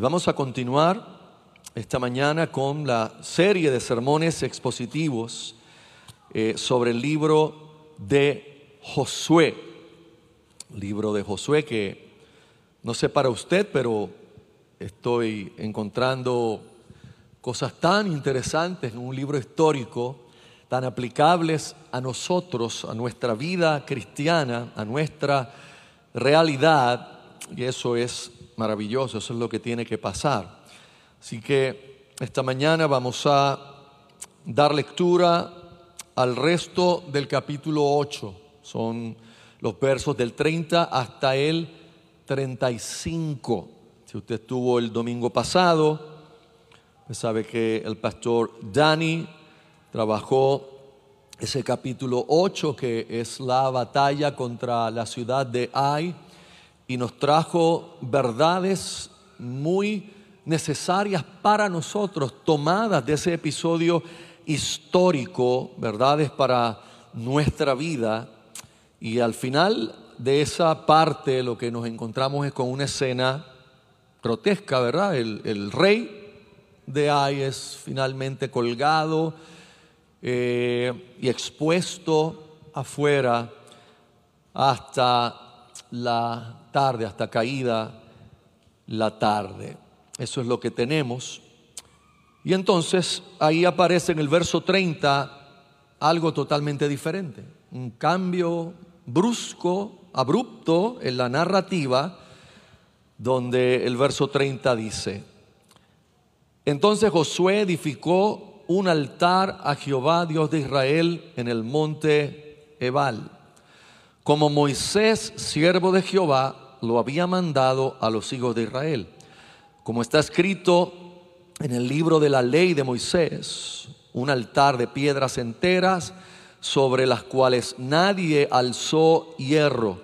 Y vamos a continuar esta mañana con la serie de sermones expositivos eh, sobre el libro de Josué. Libro de Josué que no sé para usted, pero estoy encontrando cosas tan interesantes en un libro histórico, tan aplicables a nosotros, a nuestra vida cristiana, a nuestra realidad, y eso es maravilloso, eso es lo que tiene que pasar. Así que esta mañana vamos a dar lectura al resto del capítulo 8. Son los versos del 30 hasta el 35. Si usted estuvo el domingo pasado, pues sabe que el pastor Dani trabajó ese capítulo 8 que es la batalla contra la ciudad de Ai y nos trajo verdades muy necesarias para nosotros, tomadas de ese episodio histórico, verdades para nuestra vida. Y al final de esa parte lo que nos encontramos es con una escena grotesca, ¿verdad? El, rey de Ai es finalmente colgado eh, y expuesto afuera hasta la tarde, hasta caída la tarde. Eso es lo que tenemos. Y entonces ahí aparece en el verso 30 algo totalmente diferente, un cambio brusco, abrupto en la narrativa, donde el verso 30 dice, entonces Josué edificó un altar a Jehová, Dios de Israel, en el monte Ebal como Moisés, siervo de Jehová, lo había mandado a los hijos de Israel. Como está escrito en el libro de la ley de Moisés, un altar de piedras enteras sobre las cuales nadie alzó hierro,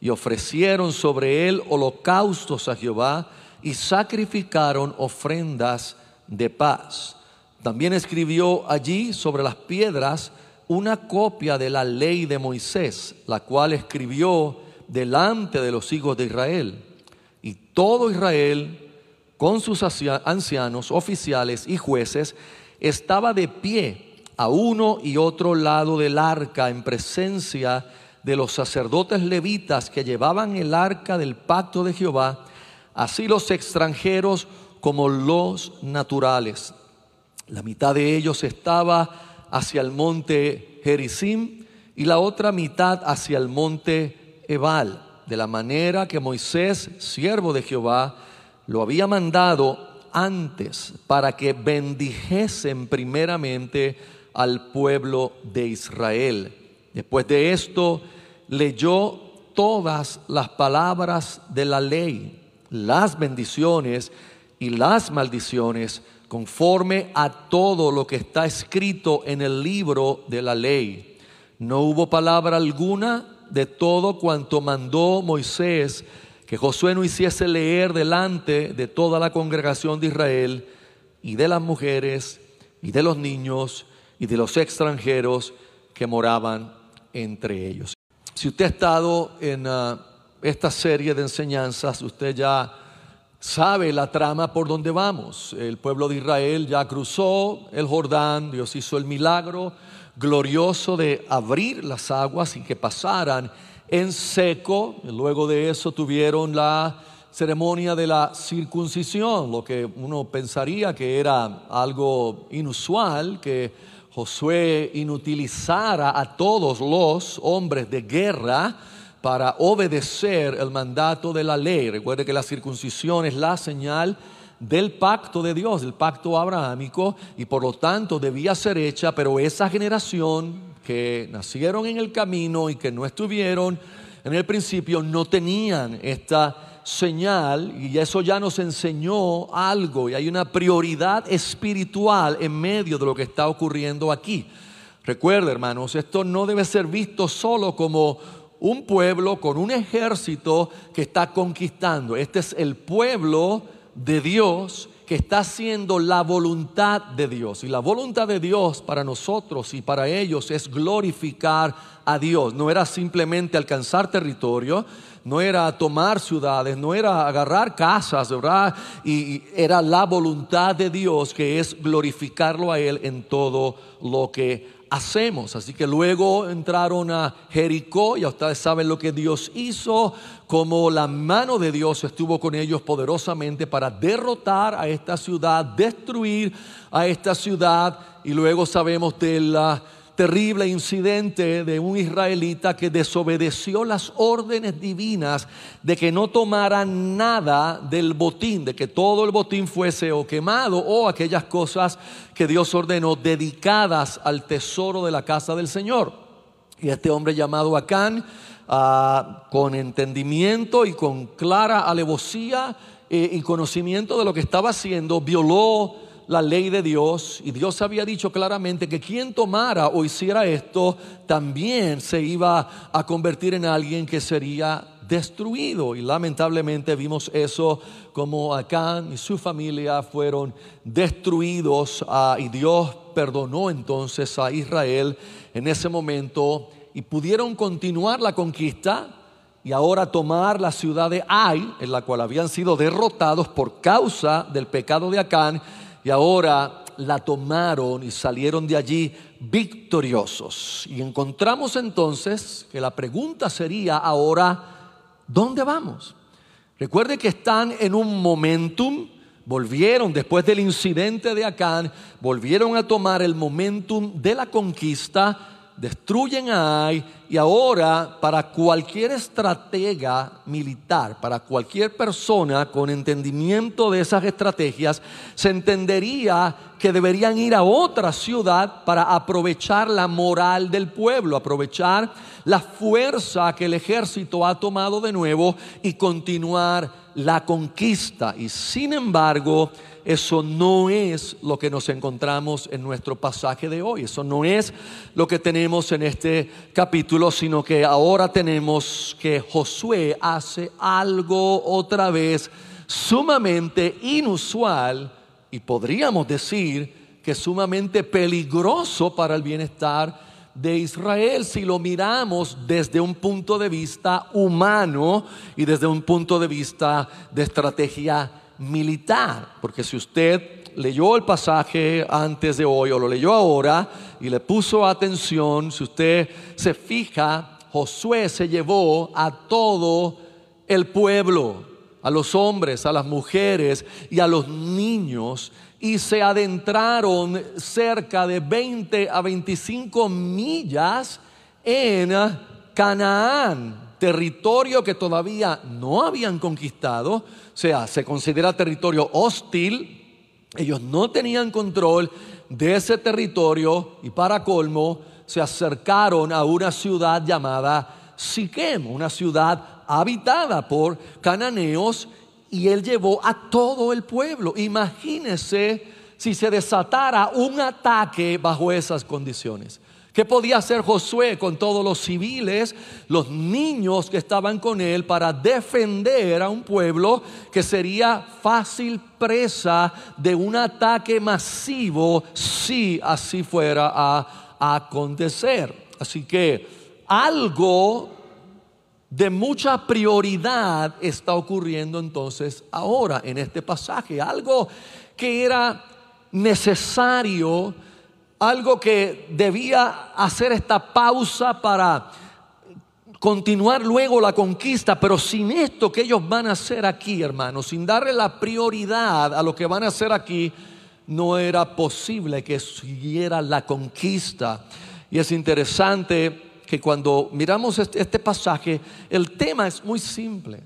y ofrecieron sobre él holocaustos a Jehová y sacrificaron ofrendas de paz. También escribió allí sobre las piedras una copia de la ley de Moisés, la cual escribió delante de los hijos de Israel. Y todo Israel, con sus ancianos, oficiales y jueces, estaba de pie a uno y otro lado del arca en presencia de los sacerdotes levitas que llevaban el arca del pacto de Jehová, así los extranjeros como los naturales. La mitad de ellos estaba hacia el monte Gerizim y la otra mitad hacia el monte Ebal, de la manera que Moisés, siervo de Jehová, lo había mandado antes para que bendijesen primeramente al pueblo de Israel. Después de esto, leyó todas las palabras de la ley, las bendiciones y las maldiciones conforme a todo lo que está escrito en el libro de la ley. No hubo palabra alguna de todo cuanto mandó Moisés que Josué no hiciese leer delante de toda la congregación de Israel y de las mujeres y de los niños y de los extranjeros que moraban entre ellos. Si usted ha estado en ah, esta serie de enseñanzas, usted ya sabe la trama por donde vamos. El pueblo de Israel ya cruzó el Jordán, Dios hizo el milagro glorioso de abrir las aguas y que pasaran en seco. Luego de eso tuvieron la ceremonia de la circuncisión, lo que uno pensaría que era algo inusual, que Josué inutilizara a todos los hombres de guerra para obedecer el mandato de la ley. Recuerde que la circuncisión es la señal del pacto de Dios, del pacto abrahámico, y por lo tanto debía ser hecha, pero esa generación que nacieron en el camino y que no estuvieron en el principio no tenían esta señal y eso ya nos enseñó algo y hay una prioridad espiritual en medio de lo que está ocurriendo aquí. Recuerde, hermanos, esto no debe ser visto solo como un pueblo con un ejército que está conquistando. Este es el pueblo de Dios que está haciendo la voluntad de Dios. Y la voluntad de Dios para nosotros y para ellos es glorificar a Dios. No era simplemente alcanzar territorio, no era tomar ciudades, no era agarrar casas, ¿verdad? Y era la voluntad de Dios que es glorificarlo a Él en todo lo que hacemos. Así que luego entraron a Jericó, ya ustedes saben lo que Dios hizo, como la mano de Dios estuvo con ellos poderosamente para derrotar a esta ciudad, destruir a esta ciudad, y luego sabemos de la terrible incidente de un israelita que desobedeció las órdenes divinas de que no tomaran nada del botín, de que todo el botín fuese o quemado o aquellas cosas que Dios ordenó dedicadas al tesoro de la casa del Señor. Y este hombre llamado Acán, ah, con entendimiento y con clara alevosía eh, y conocimiento de lo que estaba haciendo, violó la ley de Dios y Dios había dicho claramente que quien tomara o hiciera esto también se iba a convertir en alguien que sería destruido. Y lamentablemente vimos eso como Acán y su familia fueron destruidos ah, y Dios perdonó entonces a Israel en ese momento y pudieron continuar la conquista y ahora tomar la ciudad de Ai, en la cual habían sido derrotados por causa del pecado de Acán y ahora la tomaron y salieron de allí victoriosos. Y encontramos entonces que la pregunta sería ahora, ¿dónde vamos? Recuerde que están en un momentum, volvieron después del incidente de Acán, volvieron a tomar el momentum de la conquista destruyen a Ai y ahora para cualquier estratega militar, para cualquier persona con entendimiento de esas estrategias, se entendería que deberían ir a otra ciudad para aprovechar la moral del pueblo, aprovechar la fuerza que el ejército ha tomado de nuevo y continuar la conquista. Y sin embargo, eso no es lo que nos encontramos en nuestro pasaje de hoy. Eso no es lo que tenemos en este capítulo, sino que ahora tenemos que Josué hace algo otra vez sumamente inusual y podríamos decir que sumamente peligroso para el bienestar de Israel si lo miramos desde un punto de vista humano y desde un punto de vista de estrategia militar, porque si usted leyó el pasaje antes de hoy o lo leyó ahora y le puso atención, si usted se fija, Josué se llevó a todo el pueblo, a los hombres, a las mujeres y a los niños y se adentraron cerca de 20 a 25 millas en Canaán territorio que todavía no habían conquistado, o sea, se considera territorio hostil, ellos no tenían control de ese territorio y para colmo se acercaron a una ciudad llamada Siquem, una ciudad habitada por cananeos y él llevó a todo el pueblo. Imagínese si se desatara un ataque bajo esas condiciones. ¿Qué podía hacer Josué con todos los civiles, los niños que estaban con él para defender a un pueblo que sería fácil presa de un ataque masivo si así fuera a, acontecer? Así que algo de mucha prioridad está ocurriendo entonces ahora en este pasaje, algo que era necesario algo que debía hacer esta pausa para continuar luego la conquista, pero sin esto que ellos van a hacer aquí, hermanos, sin darle la prioridad a lo que van a hacer aquí, no era posible que siguiera la conquista. Y es interesante que cuando miramos este, este pasaje, el tema es muy simple,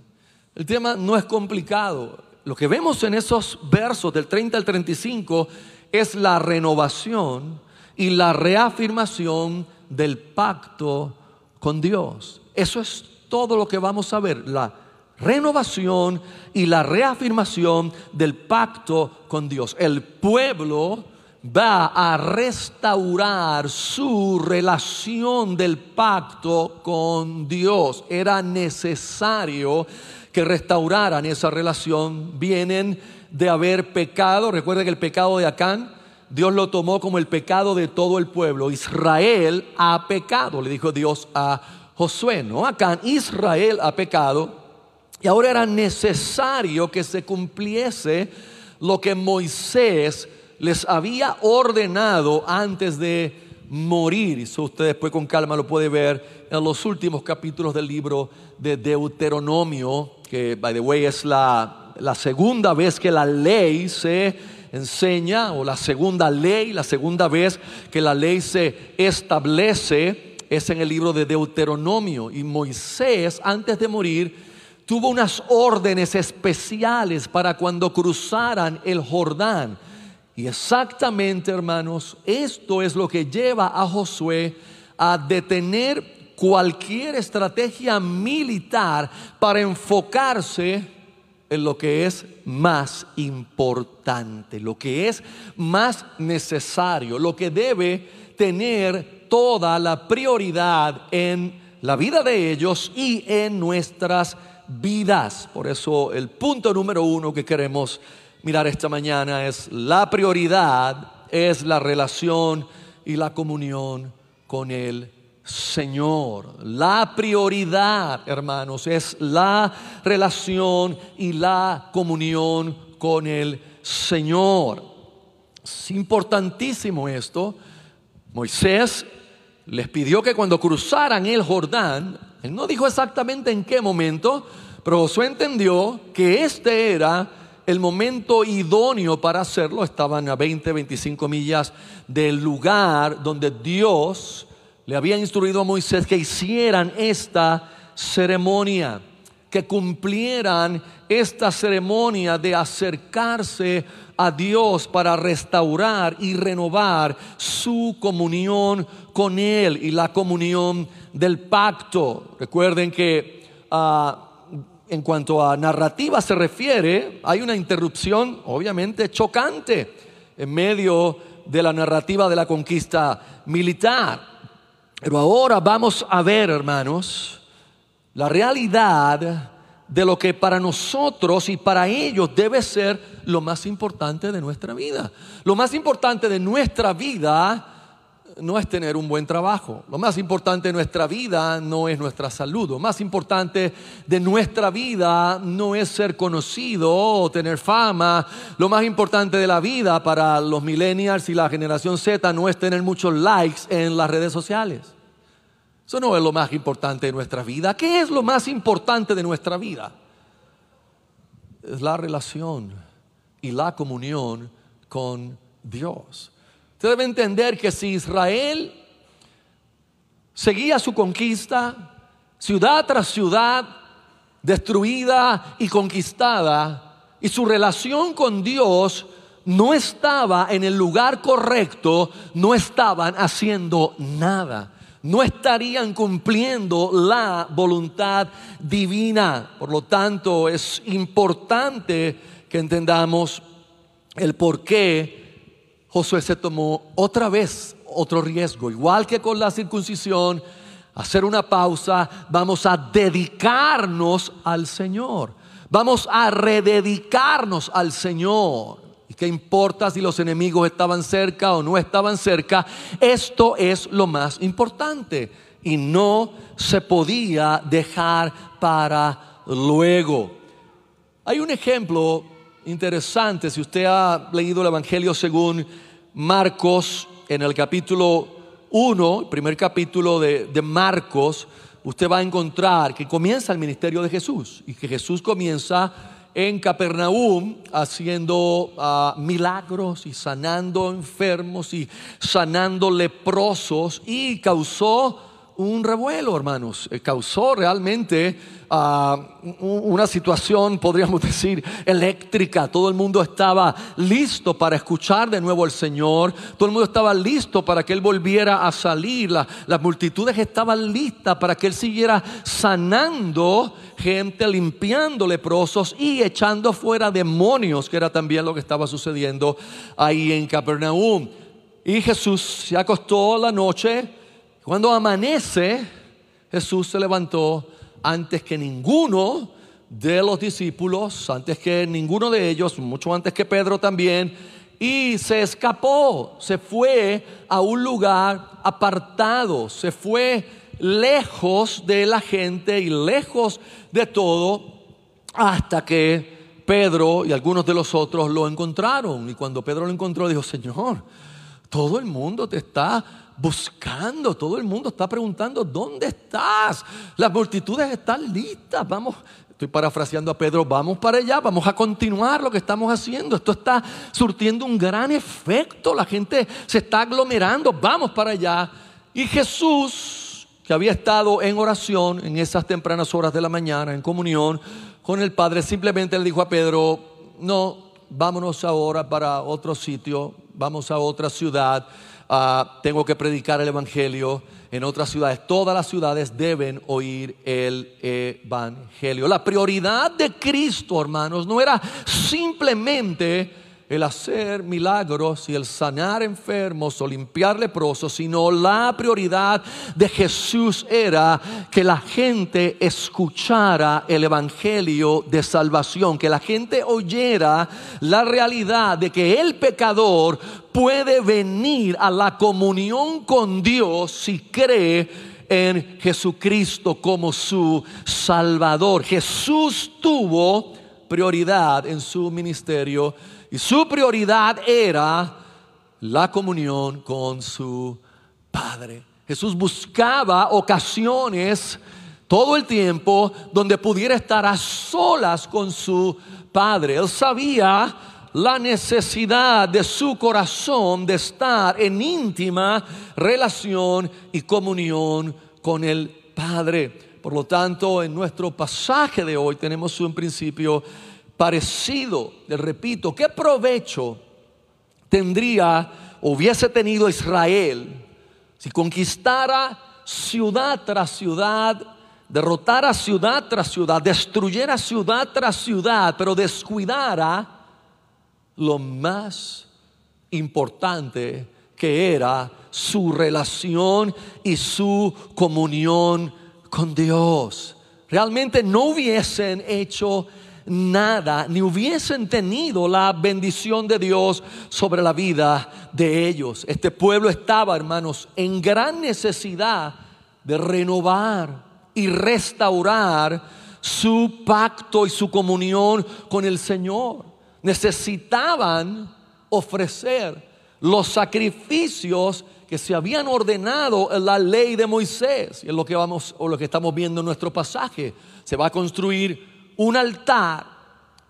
el tema no es complicado. Lo que vemos en esos versos del 30 al 35 es la renovación y la reafirmación del pacto con Dios. Eso es todo lo que vamos a ver, la renovación y la reafirmación del pacto con Dios. El pueblo va a restaurar su relación del pacto con Dios. Era necesario que restauraran esa relación. Vienen de haber pecado. Recuerda que el pecado de Acán, Dios lo tomó como el pecado de todo el pueblo. Israel ha pecado, le dijo Dios a Josué, no Acán, Israel ha pecado. Y ahora era necesario que se cumpliese lo que Moisés les había ordenado antes de morir. Y eso usted después con calma lo puede ver en los últimos capítulos del libro de Deuteronomio, que, by the way, es la, la segunda vez que la ley se enseña, o la segunda ley, la segunda vez que la ley se establece, es en el libro de Deuteronomio. Y Moisés, antes de morir, tuvo unas órdenes especiales para cuando cruzaran el Jordán. Y exactamente, hermanos, esto es lo que lleva a Josué a detener cualquier estrategia militar para enfocarse en lo que es más importante, lo que es más necesario, lo que debe tener toda la prioridad en la vida de ellos y en nuestras vidas. Por eso el punto número uno que queremos mirar esta mañana es la prioridad, es la relación y la comunión con el Señor. La prioridad, hermanos, es la relación y la comunión con el Señor. Es importantísimo esto. Moisés les pidió que cuando cruzaran el Jordán, él no dijo exactamente en qué momento, pero Josué entendió que este era el momento idóneo para hacerlo. Estaban a 20, 25 millas del lugar donde Dios le había instruido a Moisés que hicieran esta ceremonia, que cumplieran esta ceremonia de acercarse a Dios para restaurar y renovar su comunión con Él y la comunión del pacto. Recuerden que ah, en cuanto a narrativa se refiere, hay una interrupción obviamente chocante en medio de la narrativa de la conquista militar. Pero ahora vamos a ver, hermanos, la realidad de lo que para nosotros y para ellos debe ser lo más importante de nuestra vida. Lo más importante de nuestra vida no es tener un buen trabajo. Lo más importante de nuestra vida no es nuestra salud. Lo más importante de nuestra vida no es ser conocido o tener fama. Lo más importante de la vida para los millennials y la generación Z no es tener muchos likes en las redes sociales. Eso no es lo más importante de nuestra vida. ¿Qué es lo más importante de nuestra vida? Es la relación y la comunión con Dios. Usted debe entender que si Israel seguía su conquista, ciudad tras ciudad, destruida y conquistada, y su relación con Dios no estaba en el lugar correcto, no estaban haciendo nada, no estarían cumpliendo la voluntad divina. Por lo tanto, es importante que entendamos el por qué Josué se tomó otra vez otro riesgo, igual que con la circuncisión, hacer una pausa, vamos a dedicarnos al Señor, vamos a rededicarnos al Señor. ¿Y qué importa si los enemigos estaban cerca o no estaban cerca? Esto es lo más importante y no se podía dejar para luego. Hay un ejemplo interesante. Si usted ha leído el Evangelio según Marcos, en el capítulo 1, primer capítulo de, Marcos, usted va a encontrar que comienza el ministerio de Jesús y que Jesús comienza en Capernaum haciendo ah, milagros y sanando enfermos y sanando leprosos y causó un revuelo, hermanos. Eh, causó realmente ah, una situación, podríamos decir, eléctrica. Todo el mundo estaba listo para escuchar de nuevo al Señor. Todo el mundo estaba listo para que Él volviera a salir. las multitudes estaban listas para que Él siguiera sanando gente, limpiando leprosos y echando fuera demonios, que era también lo que estaba sucediendo ahí en Capernaum. Y Jesús se acostó la noche cuando amanece, Jesús se levantó antes que ninguno de los discípulos, antes que ninguno de ellos, mucho antes que Pedro también, y se escapó, se fue a un lugar apartado, se fue lejos de la gente y lejos de todo, hasta que Pedro y algunos de los otros lo encontraron. Y cuando Pedro lo encontró, dijo, Señor, todo el mundo te está buscando, todo el mundo está preguntando, ¿dónde estás? Las multitudes están listas, vamos, estoy parafraseando a Pedro, vamos para allá, vamos a continuar lo que estamos haciendo, esto está surtiendo un gran efecto, la gente se está aglomerando, vamos para allá. Y Jesús, que había estado en oración en esas tempranas horas de la mañana, en comunión con el Padre, simplemente le dijo a Pedro, no, vámonos ahora para otro sitio, vamos a otra ciudad, ah, tengo que predicar el Evangelio en otras ciudades. Todas las ciudades deben oír el Evangelio. La prioridad de Cristo, hermanos, no era simplemente el hacer milagros y el sanar enfermos o limpiar leprosos, sino la prioridad de Jesús era que la gente escuchara el Evangelio de salvación, que la gente oyera la realidad de que el pecador puede venir a la comunión con Dios si cree en Jesucristo como su Salvador. Jesús tuvo prioridad en su ministerio y su prioridad era la comunión con su Padre. Jesús buscaba ocasiones todo el tiempo donde pudiera estar a solas con su Padre. Él sabía la necesidad de su corazón de estar en íntima relación y comunión con el Padre. Por lo tanto, en nuestro pasaje de hoy tenemos un principio parecido. Le repito, ¿qué provecho tendría, hubiese tenido Israel si conquistara ciudad tras ciudad, derrotara ciudad tras ciudad, destruyera ciudad tras ciudad, pero descuidara lo más importante que era su relación y su comunión con Dios. Realmente no hubiesen hecho nada, ni hubiesen tenido la bendición de Dios sobre la vida de ellos. Este pueblo estaba, hermanos, en gran necesidad de renovar y restaurar su pacto y su comunión con el Señor. Necesitaban ofrecer los sacrificios que se habían ordenado en la ley de Moisés. Y es lo que vamos o lo que estamos viendo en nuestro pasaje. Se va a construir un altar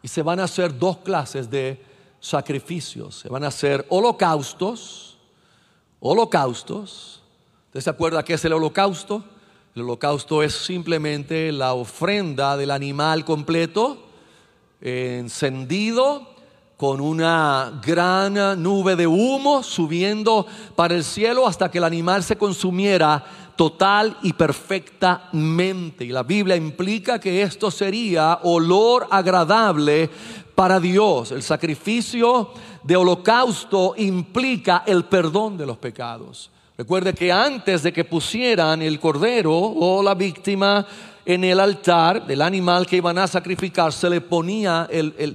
y se van a hacer dos clases de sacrificios. Se van a hacer holocaustos, holocaustos. ¿Usted se acuerda qué es el holocausto? El holocausto es simplemente la ofrenda del animal completo, encendido con una gran nube de humo subiendo para el cielo hasta que el animal se consumiera total y perfectamente. Y la Biblia implica que esto sería olor agradable para Dios. El sacrificio de holocausto implica el perdón de los pecados. Recuerde que antes de que pusieran el cordero o la víctima en el altar del animal que iban a sacrificar, se le ponía,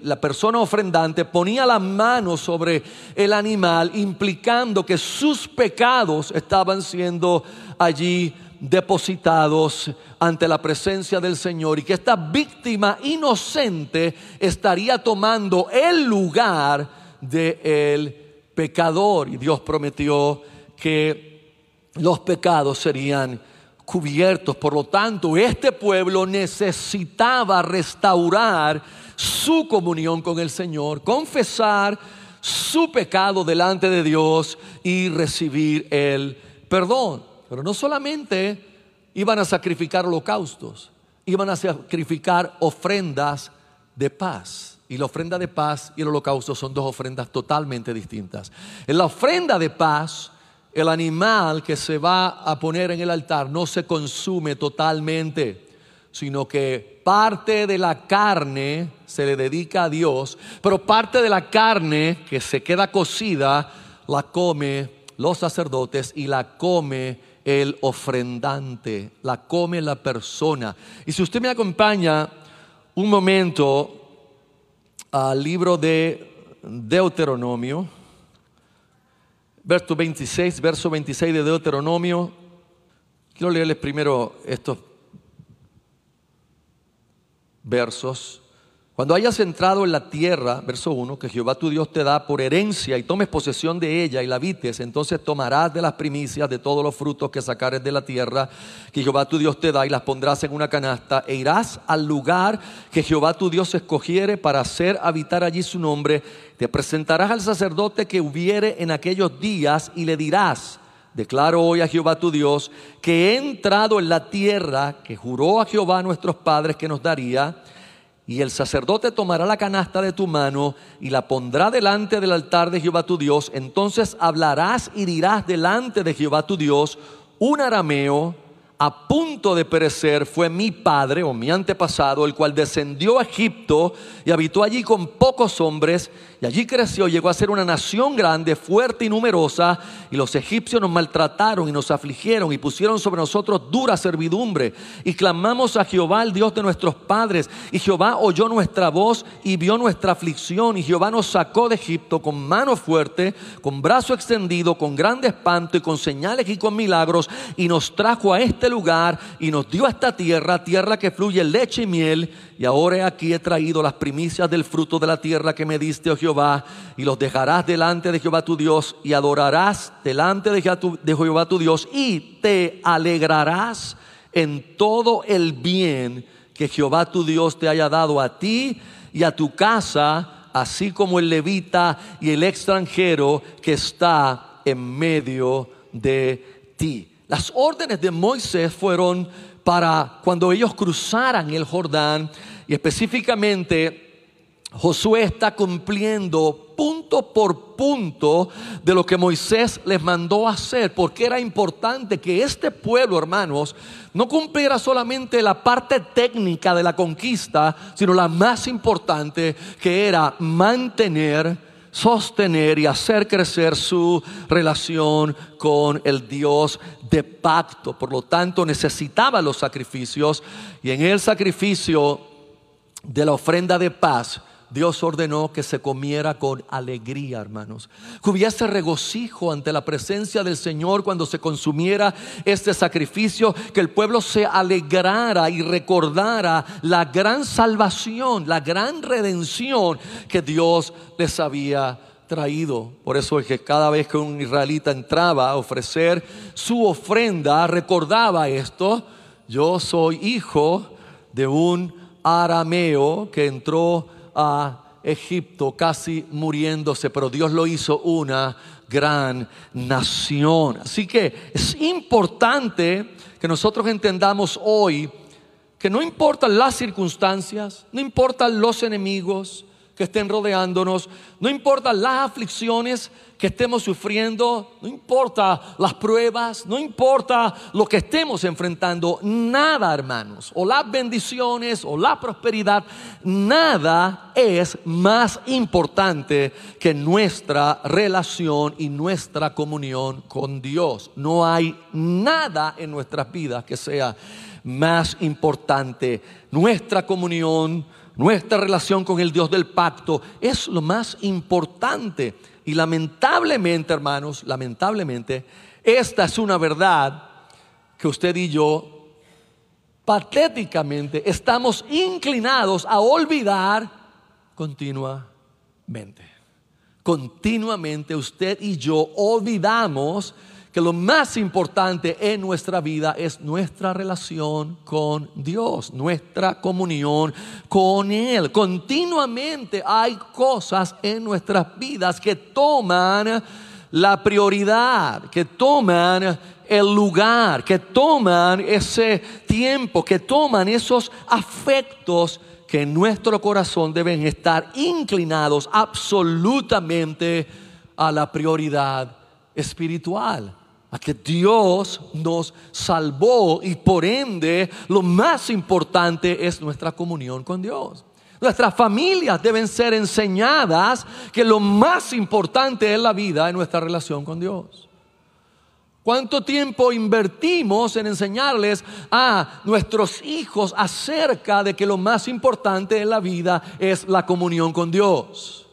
la persona ofrendante ponía la mano sobre el animal, implicando que sus pecados estaban siendo allí depositados ante la presencia del Señor y que esta víctima inocente estaría tomando el lugar del pecador. Y Dios prometió que los pecados serían cubiertos. Por lo tanto, este pueblo necesitaba restaurar su comunión con el Señor, confesar su pecado delante de Dios y recibir el perdón. Pero no solamente iban a sacrificar holocaustos, iban a sacrificar ofrendas de paz. Y la ofrenda de paz y el holocausto son dos ofrendas totalmente distintas. En la ofrenda de paz, el animal que se va a poner en el altar no se consume totalmente, sino que parte de la carne se le dedica a Dios, pero parte de la carne que se queda cocida la come los sacerdotes y la come el ofrendante, la come la persona. Y si usted me acompaña un momento al libro de Deuteronomio, verso 26, verso 26 de Deuteronomio. Quiero leerles primero estos versos. Cuando hayas entrado en la tierra, verso 1, que Jehová tu Dios te da por herencia y tomes posesión de ella y la habites, entonces tomarás de las primicias de todos los frutos que sacares de la tierra que Jehová tu Dios te da y las pondrás en una canasta e irás al lugar que Jehová tu Dios escogiere para hacer habitar allí su nombre. Te presentarás al sacerdote que hubiere en aquellos días y le dirás, Declaro hoy a Jehová tu Dios que he entrado en la tierra que juró a Jehová nuestros padres que nos daría y el sacerdote tomará la canasta de tu mano y la pondrá delante del altar de Jehová tu Dios. Entonces hablarás y dirás delante de Jehová tu Dios un arameo a punto de perecer fue mi padre o mi antepasado, el cual descendió a Egipto y habitó allí con pocos hombres, y allí creció, llegó a ser una nación grande, fuerte y numerosa, y los egipcios nos maltrataron y nos afligieron y pusieron sobre nosotros dura servidumbre, y clamamos a Jehová, el Dios de nuestros padres, y Jehová oyó nuestra voz y vio nuestra aflicción, y Jehová nos sacó de Egipto con mano fuerte, con brazo extendido, con grande espanto y con señales y con milagros, y nos trajo a este lugar y nos dio esta tierra, tierra que fluye leche y miel. Y ahora aquí he traído las primicias del fruto de la tierra que me diste, oh Jehová, y los dejarás delante de Jehová tu Dios y adorarás delante de Jehová tu Dios y te alegrarás en todo el bien que Jehová tu Dios te haya dado a ti y a tu casa, así como el levita y el extranjero que está en medio de ti. Las órdenes de Moisés fueron para cuando ellos cruzaran el Jordán y específicamente Josué está cumpliendo punto por punto de lo que Moisés les mandó hacer, porque era importante que este pueblo, hermanos, no cumpliera solamente la parte técnica de la conquista, sino la más importante, que era mantener sostener y hacer crecer su relación con el Dios de pacto. Por lo tanto, necesitaba los sacrificios y en el sacrificio de la ofrenda de paz, Dios ordenó que se comiera con alegría, hermanos. Que hubiese regocijo ante la presencia del Señor cuando se consumiera este sacrificio, que el pueblo se alegrara y recordara la gran salvación, la gran redención que Dios les había traído. Por eso es que cada vez que un israelita entraba a ofrecer su ofrenda, recordaba esto, yo soy hijo de un arameo que entró a Egipto casi muriéndose, pero Dios lo hizo una gran nación. Así que es importante que nosotros entendamos hoy que no importan las circunstancias, no importan los enemigos, que estén rodeándonos, no importa las aflicciones que estemos sufriendo, no importa las pruebas, no importa lo que estemos enfrentando, nada hermanos, o las bendiciones o la prosperidad, nada es más importante que nuestra relación y nuestra comunión con Dios. No hay nada en nuestras vidas que sea más importante. Nuestra comunión nuestra relación con el Dios del pacto es lo más importante. Y lamentablemente, hermanos, lamentablemente, esta es una verdad que usted y yo patéticamente estamos inclinados a olvidar continuamente. Continuamente usted y yo olvidamos que lo más importante en nuestra vida es nuestra relación con Dios, nuestra comunión con Él. Continuamente hay cosas en nuestras vidas que toman la prioridad, que toman el lugar, que toman ese tiempo, que toman esos afectos que en nuestro corazón deben estar inclinados absolutamente a la prioridad espiritual a que Dios nos salvó y por ende lo más importante es nuestra comunión con Dios. Nuestras familias deben ser enseñadas que lo más importante en la vida es nuestra relación con Dios. ¿Cuánto tiempo invertimos en enseñarles a nuestros hijos acerca de que lo más importante en la vida es la comunión con Dios?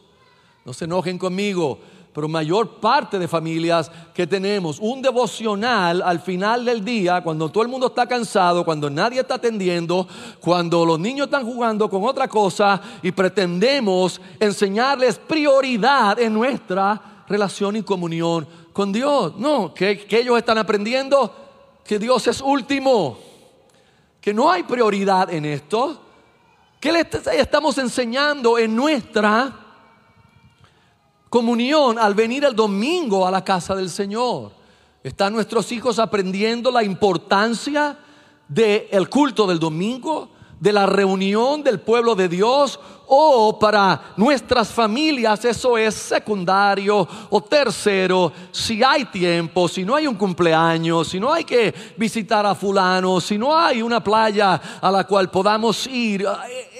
No se enojen conmigo, pero mayor parte de familias que tenemos un devocional al final del día, cuando todo el mundo está cansado, cuando nadie está atendiendo, cuando los niños están jugando con otra cosa y pretendemos enseñarles prioridad en nuestra relación y comunión con Dios. No, que, ellos están aprendiendo que Dios es último, que no hay prioridad en esto. ¿Qué le estamos enseñando en nuestra comunión al venir el domingo a la casa del Señor? ¿Están nuestros hijos aprendiendo la importancia del culto del domingo? de la reunión del pueblo de Dios o para nuestras familias eso es secundario o tercero, si hay tiempo, si no hay un cumpleaños, si no hay que visitar a fulano, si no hay una playa a la cual podamos ir,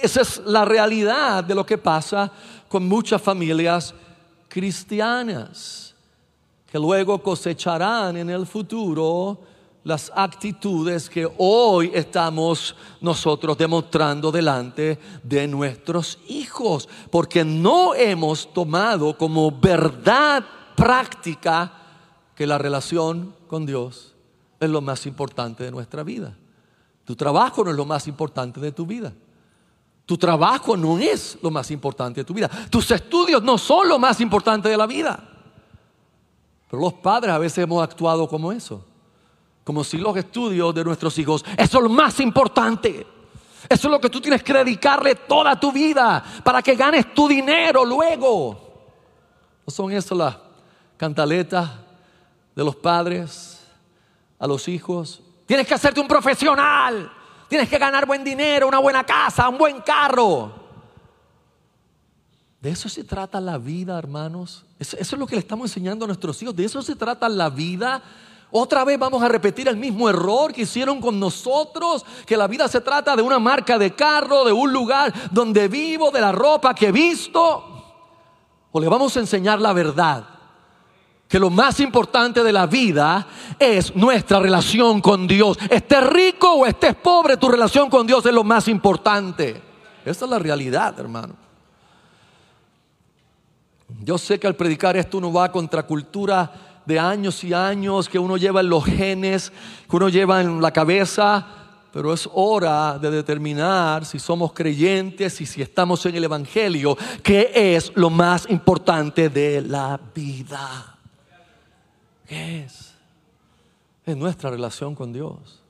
esa es la realidad de lo que pasa con muchas familias cristianas que luego cosecharán en el futuro las actitudes que hoy estamos nosotros demostrando delante de nuestros hijos, porque no hemos tomado como verdad práctica que la relación con Dios es lo más importante de nuestra vida. Tu trabajo no es lo más importante de tu vida. Tu trabajo no es lo más importante de tu vida. Tus estudios no son lo más importante de la vida. Pero los padres a veces hemos actuado como eso como si los estudios de nuestros hijos, eso es lo más importante. Eso es lo que tú tienes que dedicarle toda tu vida para que ganes tu dinero luego. ¿No son eso las cantaletas de los padres a los hijos? Tienes que hacerte un profesional. Tienes que ganar buen dinero, una buena casa, un buen carro. De eso se trata la vida, hermanos. Eso, es lo que le estamos enseñando a nuestros hijos. De eso se trata la vida otra vez vamos a repetir el mismo error que hicieron con nosotros, que la vida se trata de una marca de carro, de un lugar donde vivo, de la ropa que he visto. O le vamos a enseñar la verdad, que lo más importante de la vida es nuestra relación con Dios. Estés rico o estés pobre, tu relación con Dios es lo más importante. Esa es la realidad, hermano. Yo sé que al predicar esto uno va contra cultura de años y años que uno lleva en los genes, que uno lleva en la cabeza, pero es hora de determinar si somos creyentes y si estamos en el Evangelio, que es lo más importante de la vida. ¿Qué es? Es nuestra relación con Dios.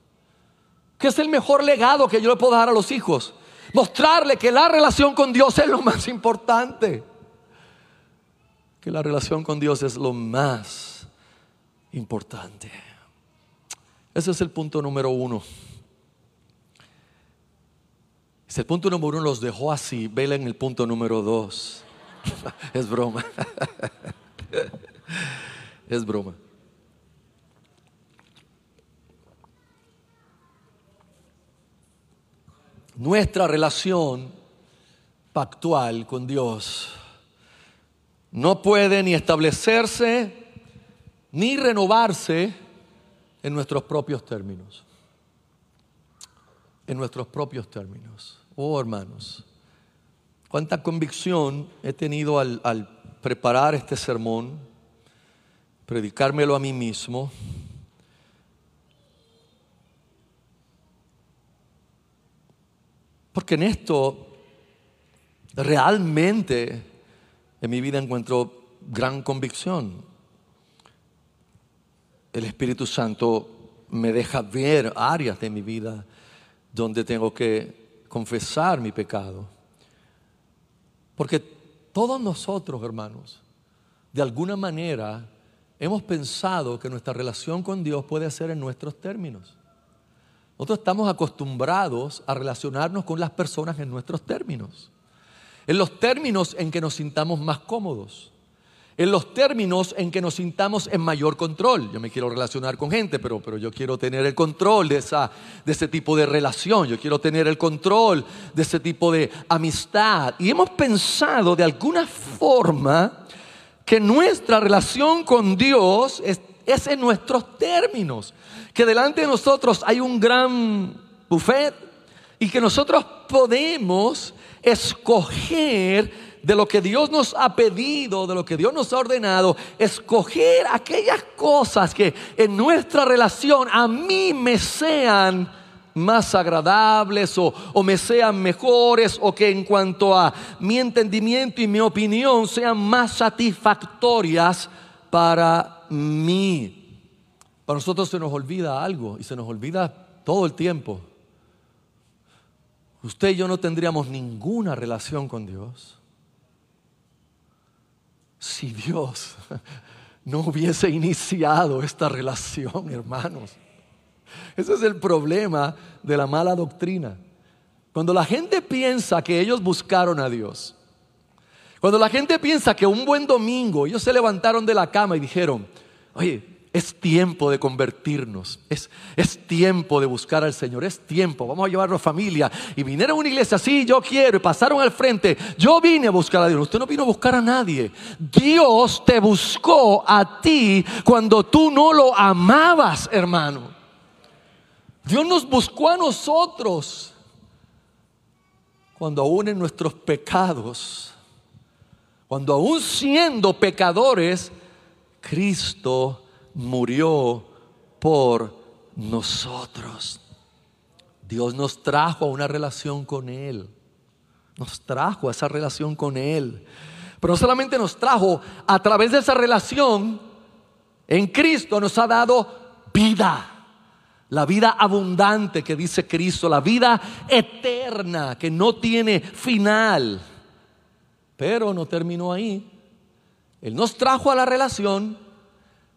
¿Qué es el mejor legado que yo le puedo dar a los hijos? Mostrarle que la relación con Dios es lo más importante. Que la relación con Dios es lo más importante. Ese es el punto número uno. Si el punto número uno los dejó así, vela en el punto número dos. es broma. es broma. Nuestra relación pactual con Dios no puede ni establecerse ni renovarse en nuestros propios términos. En nuestros propios términos. Oh hermanos, cuánta convicción he tenido al, preparar este sermón, predicármelo a mí mismo. Porque en esto realmente en mi vida encuentro gran convicción el Espíritu Santo me deja ver áreas de mi vida donde tengo que confesar mi pecado. Porque todos nosotros, hermanos, de alguna manera hemos pensado que nuestra relación con Dios puede ser en nuestros términos. Nosotros estamos acostumbrados a relacionarnos con las personas en nuestros términos, en los términos en que nos sintamos más cómodos en los términos en que nos sintamos en mayor control. Yo me quiero relacionar con gente, pero, pero yo quiero tener el control de, esa, de ese tipo de relación, yo quiero tener el control de ese tipo de amistad. Y hemos pensado de alguna forma que nuestra relación con Dios es en nuestros términos. Que delante de nosotros hay un gran buffet y que nosotros podemos escoger de lo que Dios nos ha pedido, de lo que Dios nos ha ordenado, escoger aquellas cosas que en nuestra relación a mí me sean más agradables o, o, me sean mejores o que en cuanto a mi entendimiento y mi opinión sean más satisfactorias para mí. Para nosotros se nos olvida algo y se nos olvida todo el tiempo. Usted y yo no tendríamos ninguna relación con Dios si Dios no hubiese iniciado esta relación, hermanos. Ese es el problema de la mala doctrina. Cuando la gente piensa que ellos buscaron a Dios, cuando la gente piensa que un buen domingo ellos se levantaron de la cama y dijeron, oye, es tiempo de convertirnos, es, es, tiempo de buscar al Señor, es tiempo, vamos a llevarnos familia. Y vinieron a una iglesia, sí, yo quiero, y pasaron al frente, yo vine a buscar a Dios, usted no vino a buscar a nadie. Dios te buscó a ti cuando tú no lo amabas, hermano. Dios nos buscó a nosotros cuando aún en nuestros pecados, cuando aún siendo pecadores, Cristo murió por nosotros. Dios nos trajo a una relación con Él. Nos trajo a esa relación con Él. Pero no solamente nos trajo, a través de esa relación, en Cristo nos ha dado vida. La vida abundante que dice Cristo, la vida eterna que no tiene final. Pero no terminó ahí. Él nos trajo a la relación,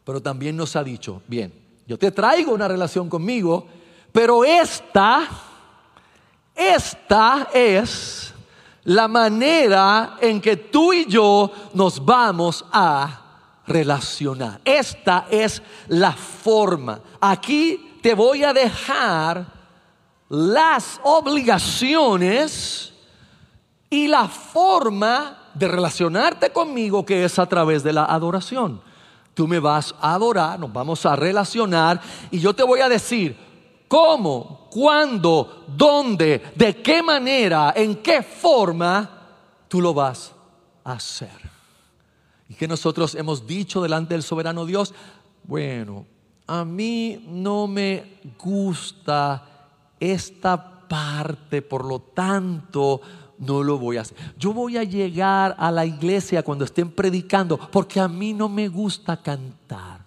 pero también nos ha dicho, bien, yo te traigo una relación conmigo, pero esta, esta es la manera en que tú y yo nos vamos a relacionar. Esta es la forma. Aquí te voy a dejar las obligaciones y la forma de relacionarte conmigo que es a través de la adoración. Tú me vas a adorar, nos vamos a relacionar y yo te voy a decir cómo, cuándo, dónde, de qué manera, en qué forma tú lo vas a hacer. Y que nosotros hemos dicho delante del soberano Dios, bueno, a mí no me gusta esta parte, por lo tanto no lo voy a hacer. Yo voy a llegar a la iglesia cuando estén predicando porque a mí no me gusta cantar.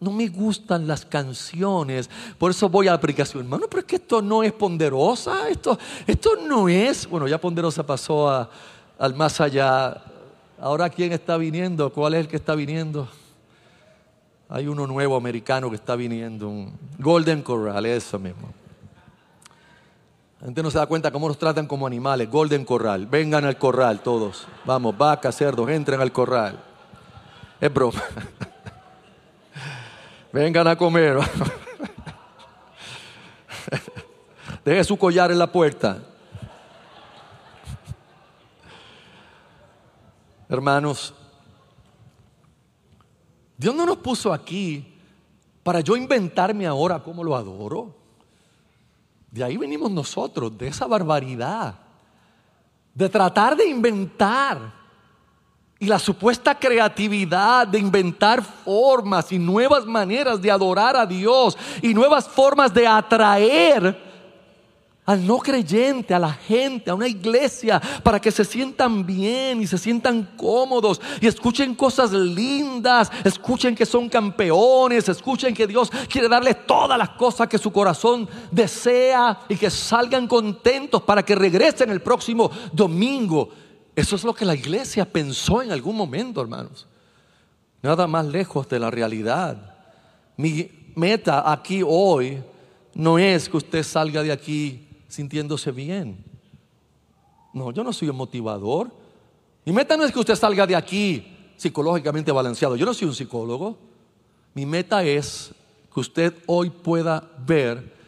No, me gustan las canciones, por eso voy a la predicación. Hermano, pero es que esto no es ponderosa, esto, esto no es. Bueno, ya ponderosa pasó al más allá. Ahora, ¿quién está viniendo? ¿Cuál es el que está viniendo? Hay uno nuevo americano que está viniendo, un Golden Corral, eso mismo. La gente no se da cuenta cómo nos tratan como animales. Golden Corral, vengan al corral todos. Vamos, vacas, cerdos, entren al corral. Es broma. Vengan a comer. Deje su collar en la puerta. Hermanos, Dios no nos puso aquí para yo inventarme ahora cómo lo adoro. De ahí venimos nosotros, de esa barbaridad, de tratar de inventar. Y la supuesta creatividad de inventar formas y nuevas maneras de adorar a Dios y nuevas formas de atraer al no creyente, a la gente, a una iglesia, para que se sientan bien y se sientan cómodos y escuchen cosas lindas, escuchen que son campeones, escuchen que Dios quiere darles todas las cosas que su corazón desea y que salgan contentos para que regresen el próximo domingo. Eso es lo que la iglesia pensó en algún momento, hermanos. Nada más lejos de la realidad. Mi meta aquí hoy no es que usted salga de aquí sintiéndose bien. No, yo no soy un motivador. Mi meta no es que usted salga de aquí psicológicamente balanceado. Yo no soy un psicólogo. Mi meta es que usted hoy pueda ver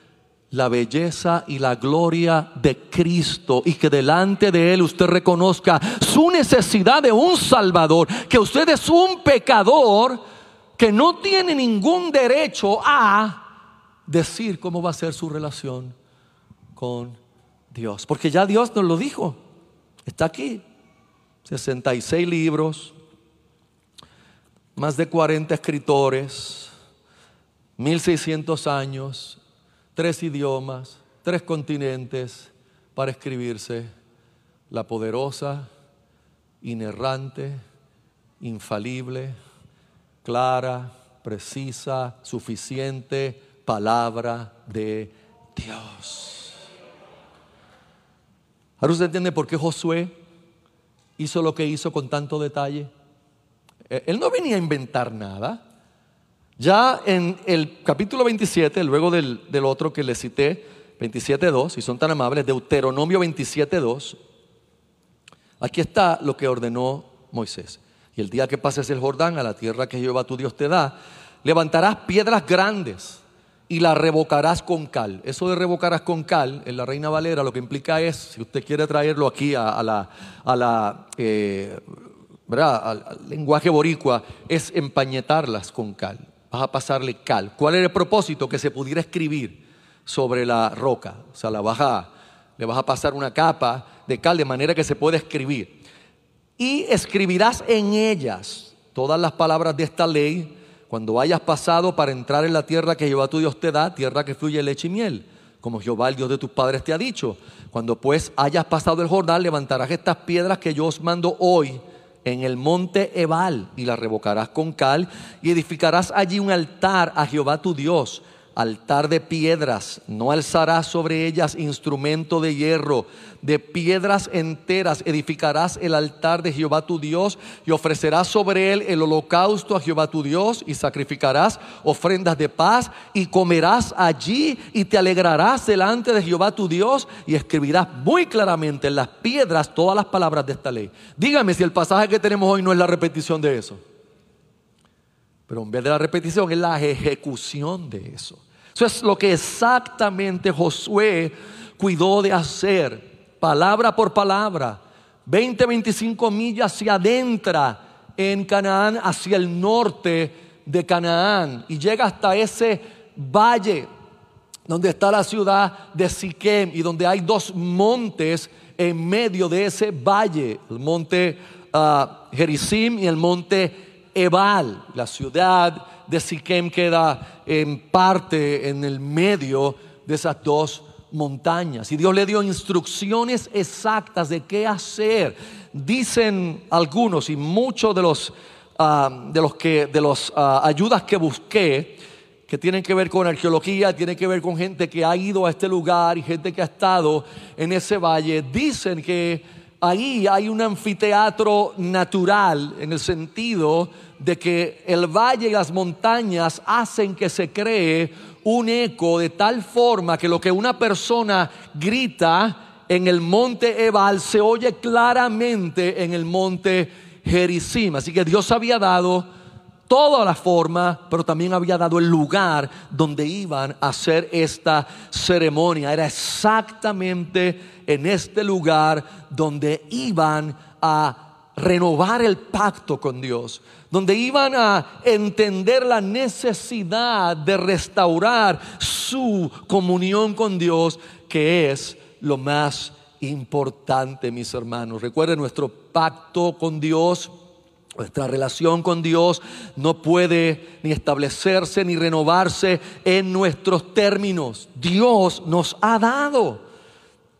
la belleza y la gloria de Cristo y que delante de Él usted reconozca su necesidad de un Salvador, que usted es un pecador que no tiene ningún derecho a decir cómo va a ser su relación con Dios. Porque ya Dios nos lo dijo. Está aquí. 66 libros, más de 40 escritores, 1600 años, tres idiomas, tres continentes para escribirse la poderosa, inerrante, infalible, clara, precisa, suficiente palabra de Dios. Ahora usted entiende por qué Josué hizo lo que hizo con tanto detalle. Eh, él no venía a inventar nada. Ya en el capítulo 27, luego del, otro que le cité, 27.2, si son tan amables, Deuteronomio 27.2, aquí está lo que ordenó Moisés. Y el día que pases el Jordán a la tierra que Jehová tu Dios te da, levantarás piedras grandes y las revocarás con cal. Eso de revocarás con cal en la Reina Valera lo que implica es, si usted quiere traerlo aquí a, la, a la eh, Al, lenguaje boricua, es empañetarlas con cal. Vas a pasarle cal. ¿Cuál era el propósito? Que se pudiera escribir sobre la roca. O sea, la vas le vas a pasar una capa de cal de manera que se pueda escribir y escribirás en ellas todas las palabras de esta ley cuando hayas pasado para entrar en la tierra que Jehová tu Dios te da, tierra que fluye leche y miel, como Jehová el Dios de tus padres te ha dicho. Cuando pues hayas pasado el Jordán, levantarás estas piedras que yo os mando hoy en el monte Ebal y las revocarás con cal y edificarás allí un altar a Jehová tu Dios altar de piedras, no alzarás sobre ellas instrumento de hierro, de piedras enteras edificarás el altar de Jehová tu Dios y ofrecerás sobre él el holocausto a Jehová tu Dios y sacrificarás ofrendas de paz y comerás allí y te alegrarás delante de Jehová tu Dios y escribirás muy claramente en las piedras todas las palabras de esta ley. Dígame si el pasaje que tenemos hoy no es la repetición de eso. Pero en vez de la repetición es la ejecución de eso. Eso es lo que exactamente Josué cuidó de hacer, palabra por palabra. 20, 25 millas se adentra en Canaán hacia el norte de Canaán y llega hasta ese valle donde está la ciudad de Siquem y donde hay dos montes en medio de ese valle, el monte uh, y el monte Ebal, la ciudad de Siquem queda en parte en el medio de esas dos montañas. Y Dios le dio instrucciones exactas de qué hacer. Dicen algunos y muchos de los ah, de los que de los ah, ayudas que busqué que tienen que ver con arqueología, tienen que ver con gente que ha ido a este lugar y gente que ha estado en ese valle, dicen que ahí hay un anfiteatro natural en el sentido de que el valle y las montañas hacen que se cree un eco de tal forma que lo que una persona grita en el monte Ebal se oye claramente en el monte Gerizim. Así que Dios había dado toda la forma, pero también había dado el lugar donde iban a hacer esta ceremonia. Era exactamente en este lugar donde iban a renovar el pacto con Dios, donde iban a entender la necesidad de restaurar su comunión con Dios, que es lo más importante, mis hermanos. Recuerden nuestro pacto con Dios nuestra relación con Dios no puede ni establecerse ni renovarse en nuestros términos. Dios nos ha dado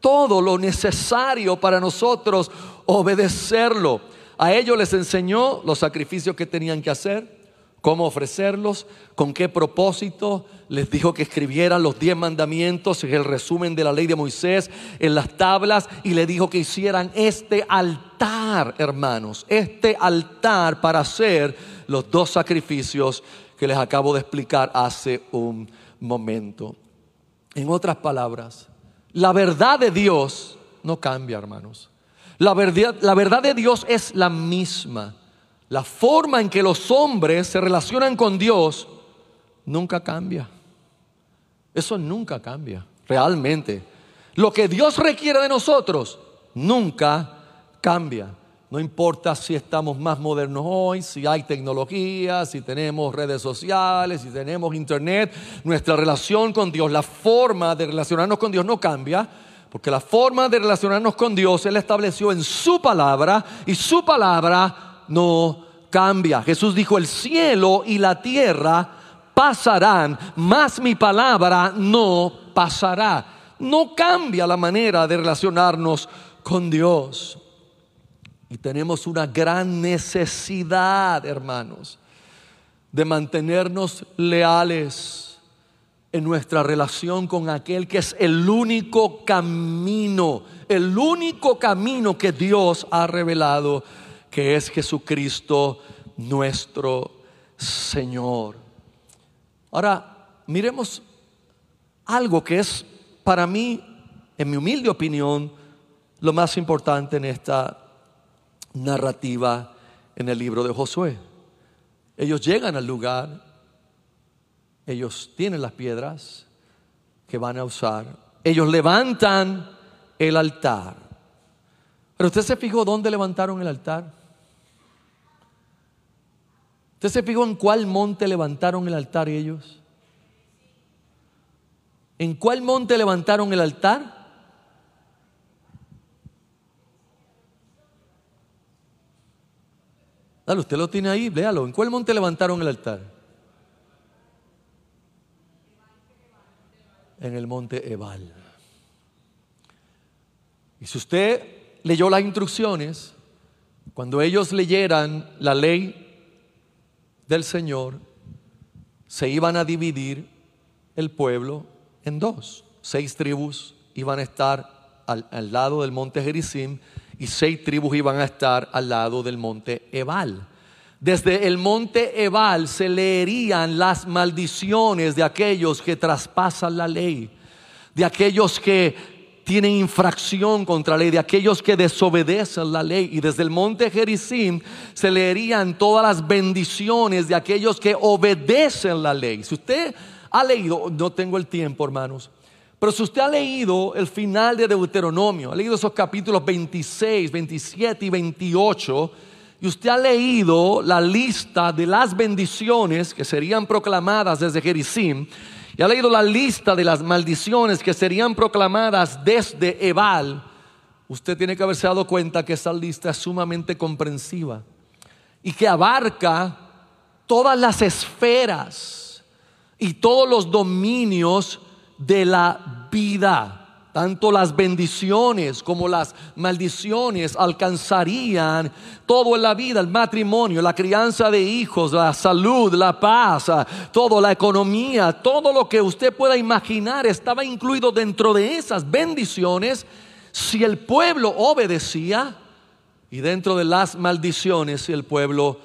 todo lo necesario para nosotros obedecerlo. A ellos les enseñó los sacrificios que tenían que hacer cómo ofrecerlos, con qué propósito. Les dijo que escribieran los diez mandamientos, el resumen de la ley de Moisés en las tablas y le dijo que hicieran este altar, hermanos, este altar para hacer los dos sacrificios que les acabo de explicar hace un momento. En otras palabras, la verdad de Dios no cambia, hermanos. La verdad, la verdad de Dios es la misma la forma en que los hombres se relacionan con Dios nunca cambia. Eso nunca cambia, realmente. Lo que Dios requiere de nosotros nunca cambia. No importa si estamos más modernos hoy, si hay tecnología, si tenemos redes sociales, si tenemos internet, nuestra relación con Dios, la forma de relacionarnos con Dios no cambia, porque la forma de relacionarnos con Dios Él estableció en su palabra y su palabra no cambia. Jesús dijo, el cielo y la tierra pasarán, mas mi palabra no pasará. No cambia la manera de relacionarnos con Dios. Y tenemos una gran necesidad, hermanos, de mantenernos leales en nuestra relación con aquel que es el único camino, el único camino que Dios ha revelado, que es Jesucristo nuestro Señor. Ahora, miremos algo que es para mí, en mi humilde opinión, lo más importante en esta narrativa en el libro de Josué. Ellos llegan al lugar, ellos tienen las piedras que van a usar, ellos levantan el altar. Pero usted se fijó dónde levantaron el altar. ¿Usted se fijó en cuál monte levantaron el altar ellos? ¿En cuál monte levantaron el altar? Usted lo tiene ahí, léalo. ¿En cuál monte levantaron el altar? En el monte Ebal. Y si usted leyó las instrucciones, cuando ellos leyeran la ley del Señor, se iban a dividir el pueblo en dos. Seis tribus iban a estar al, al lado del monte Gerizim y seis tribus iban a estar al lado del monte Ebal. Desde el monte Ebal se leerían las maldiciones de aquellos que traspasan la ley, de aquellos que tienen infracción contra la ley, de aquellos que desobedecen la ley. Y desde el monte Gerizim se leerían todas las bendiciones de aquellos que obedecen la ley. Si usted ha leído, no tengo el tiempo, hermanos, pero si usted ha leído el final de Deuteronomio, ha leído esos capítulos 26, 27 y 28, y usted ha leído la lista de las bendiciones que serían proclamadas desde Gerizim, y ha leído la lista de las maldiciones que serían proclamadas desde Ebal, usted tiene que haberse dado cuenta que esa lista es sumamente comprensiva y que abarca todas las esferas y todos los dominios de la vida. Tanto las bendiciones como las maldiciones alcanzarían todo en la vida, el matrimonio, la crianza de hijos, la salud, la paz, toda la economía, todo lo que usted pueda imaginar estaba incluido dentro de esas bendiciones si el pueblo obedecía y dentro de las maldiciones si el pueblo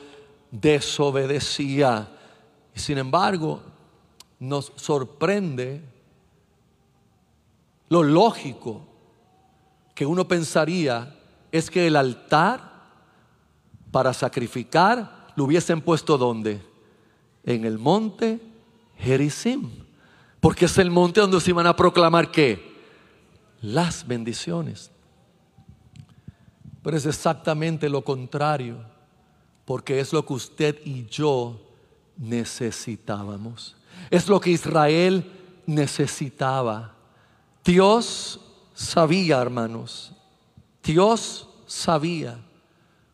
desobedecía. Y sin embargo, nos sorprende lo lógico que uno pensaría es que el altar para sacrificar lo hubiesen puesto donde? En el monte Gerizim. Porque es el monte donde se iban a proclamar qué? Las bendiciones. Pero es exactamente lo contrario. Porque es lo que usted y yo necesitábamos. Es lo que Israel necesitaba. Dios sabía, hermanos, Dios sabía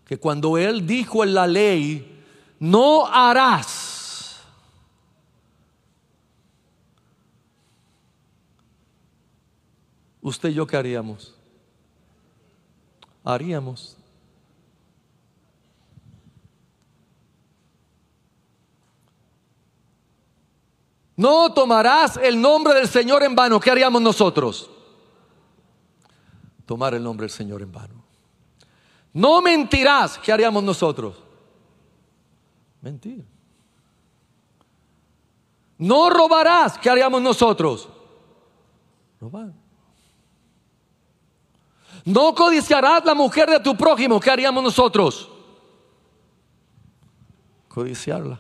que cuando Él dijo en la ley, no harás, usted y yo qué haríamos? Haríamos. No tomarás el nombre del Señor en vano. ¿Qué haríamos nosotros? Tomar el nombre del Señor en vano. No mentirás. ¿Qué haríamos nosotros? Mentir. No robarás. ¿Qué haríamos nosotros? Robar. No codiciarás la mujer de tu prójimo. ¿Qué haríamos nosotros? Codiciarla.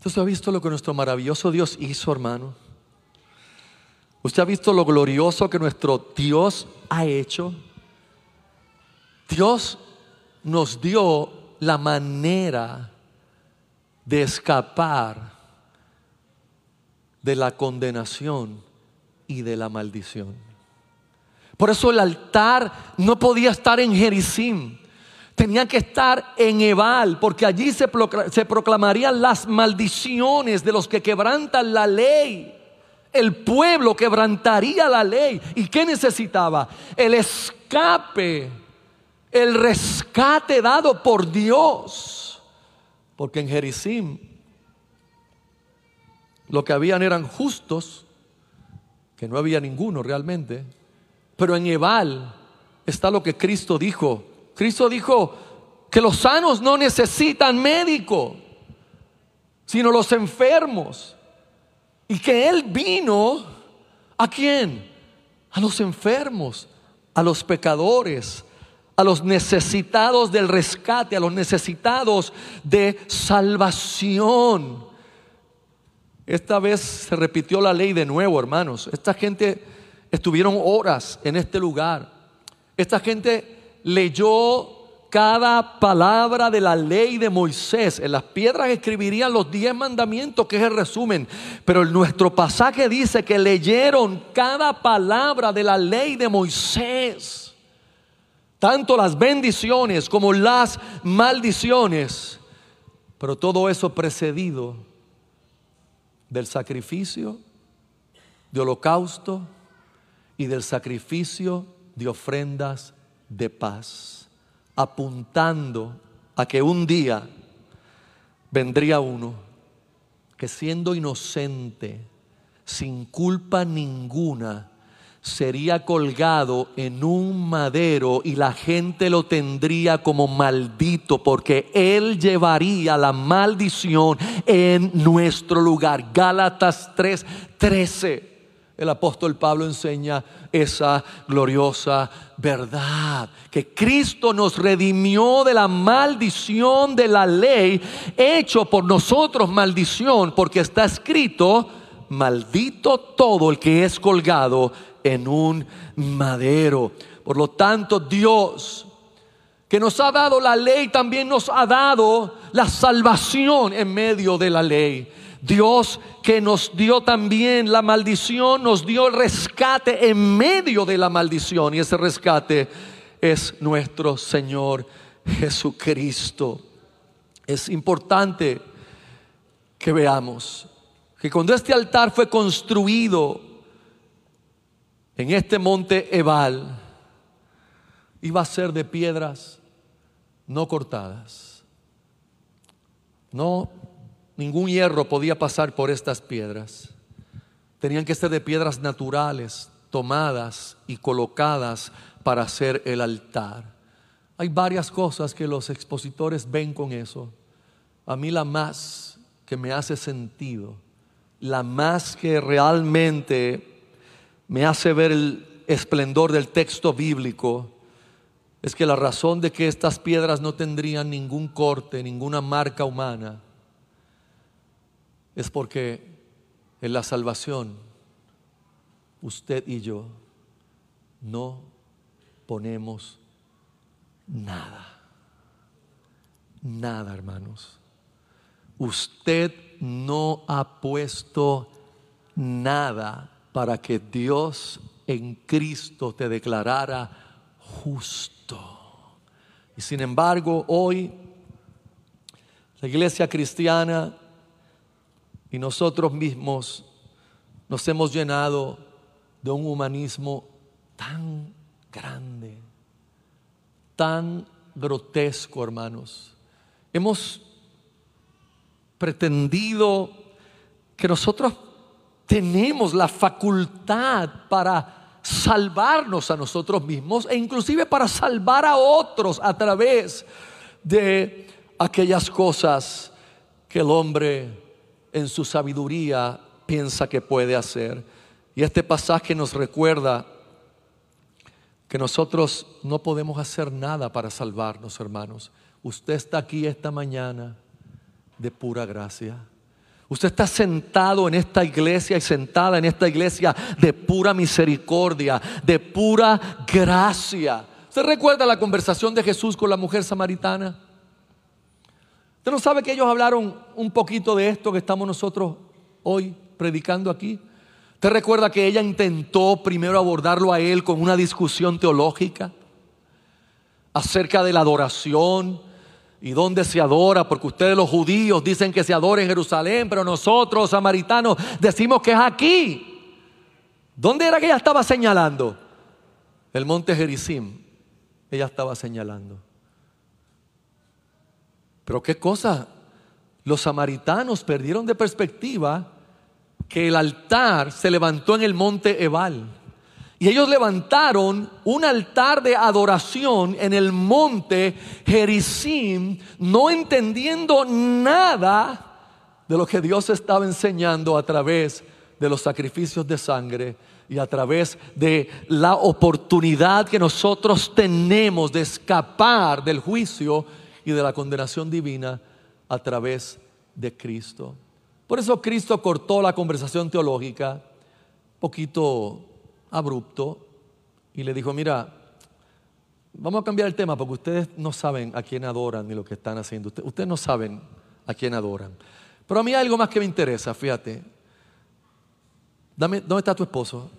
Entonces ha visto lo que nuestro maravilloso Dios hizo, hermano. ¿Usted ha visto lo glorioso que nuestro Dios ha hecho? Dios nos dio la manera de escapar de la condenación y de la maldición. Por eso el altar no podía estar en Jericim, tenía que estar en Ebal, porque allí se, proclamarían las maldiciones de los que quebrantan la ley. El pueblo quebrantaría la ley. ¿Y qué necesitaba? El escape, el rescate dado por Dios. Porque en Jericim lo que habían eran justos, que no había ninguno realmente, pero en Ebal está lo que Cristo dijo. Cristo dijo que los sanos no necesitan médico, sino los enfermos. Y que Él vino a quién? A los enfermos, a los pecadores, a los necesitados del rescate, a los necesitados de salvación. Esta vez se repitió la ley de nuevo, hermanos. Esta gente estuvieron horas en este lugar. Esta gente leyó cada palabra de la ley de Moisés. En las piedras escribirían los diez mandamientos, que es el resumen. Pero nuestro pasaje dice que leyeron cada palabra de la ley de Moisés. Tanto las bendiciones como las maldiciones. Pero todo eso precedido del sacrificio de holocausto y del sacrificio de ofrendas de paz apuntando a que un día vendría uno que siendo inocente, sin culpa ninguna, sería colgado en un madero y la gente lo tendría como maldito porque él llevaría la maldición en nuestro lugar. Gálatas 3:13 el apóstol Pablo enseña esa gloriosa verdad, que Cristo nos redimió de la maldición de la ley, hecho por nosotros maldición, porque está escrito, maldito todo el que es colgado en un madero. Por lo tanto, Dios que nos ha dado la ley, también nos ha dado la salvación en medio de la ley. Dios que nos dio también la maldición, nos dio el rescate en medio de la maldición. Y ese rescate es nuestro Señor Jesucristo. Es importante que veamos que cuando este altar fue construido en este monte Ebal, iba a ser de piedras no cortadas, no Ningún hierro podía pasar por estas piedras. Tenían que ser de piedras naturales, tomadas y colocadas para hacer el altar. Hay varias cosas que los expositores ven con eso. A mí la más que me hace sentido, la más que realmente me hace ver el esplendor del texto bíblico, es que la razón de que estas piedras no tendrían ningún corte, ninguna marca humana, es porque en la salvación usted y yo no ponemos nada. Nada, hermanos. Usted no ha puesto nada para que Dios en Cristo te declarara justo. Y sin embargo, hoy la iglesia cristiana y nosotros mismos nos hemos llenado de un humanismo tan grande, tan grotesco, hermanos. Hemos pretendido que nosotros tenemos la facultad para salvarnos a nosotros mismos e inclusive para salvar a otros a través de aquellas cosas que el hombre en su sabiduría piensa que puede hacer. Y este pasaje nos recuerda que nosotros no podemos hacer nada para salvarnos, hermanos. Usted está aquí esta mañana de pura gracia. Usted está sentado en esta iglesia y sentada en esta iglesia de pura misericordia, de pura gracia. ¿Usted recuerda la conversación de Jesús con la mujer samaritana? ¿Usted no sabe que ellos hablaron un poquito de esto que estamos nosotros hoy predicando aquí? ¿Usted recuerda que ella intentó primero abordarlo a él con una discusión teológica acerca de la adoración, ¿Y dónde se adora? Porque ustedes los judíos dicen que se adora en Jerusalén, pero nosotros, samaritanos, decimos que es aquí. ¿Dónde era que ella estaba señalando? El monte Gerizim. Ella estaba señalando. Pero qué cosa, los samaritanos perdieron de perspectiva que el altar se levantó en el monte Ebal. Y ellos levantaron un altar de adoración en el monte Gerizim, no entendiendo nada de lo que Dios estaba enseñando a través de los sacrificios de sangre y a través de la oportunidad que nosotros tenemos de escapar del juicio y de la condenación divina a través de Cristo. Por eso Cristo cortó la conversación teológica, poquito abrupto y le dijo, mira, vamos a cambiar el tema porque ustedes no saben a quién adoran ni lo que están haciendo. Ustedes, no saben a quién adoran. Pero a mí hay algo más que me interesa, fíjate. Dame, ¿Dónde está tu esposo?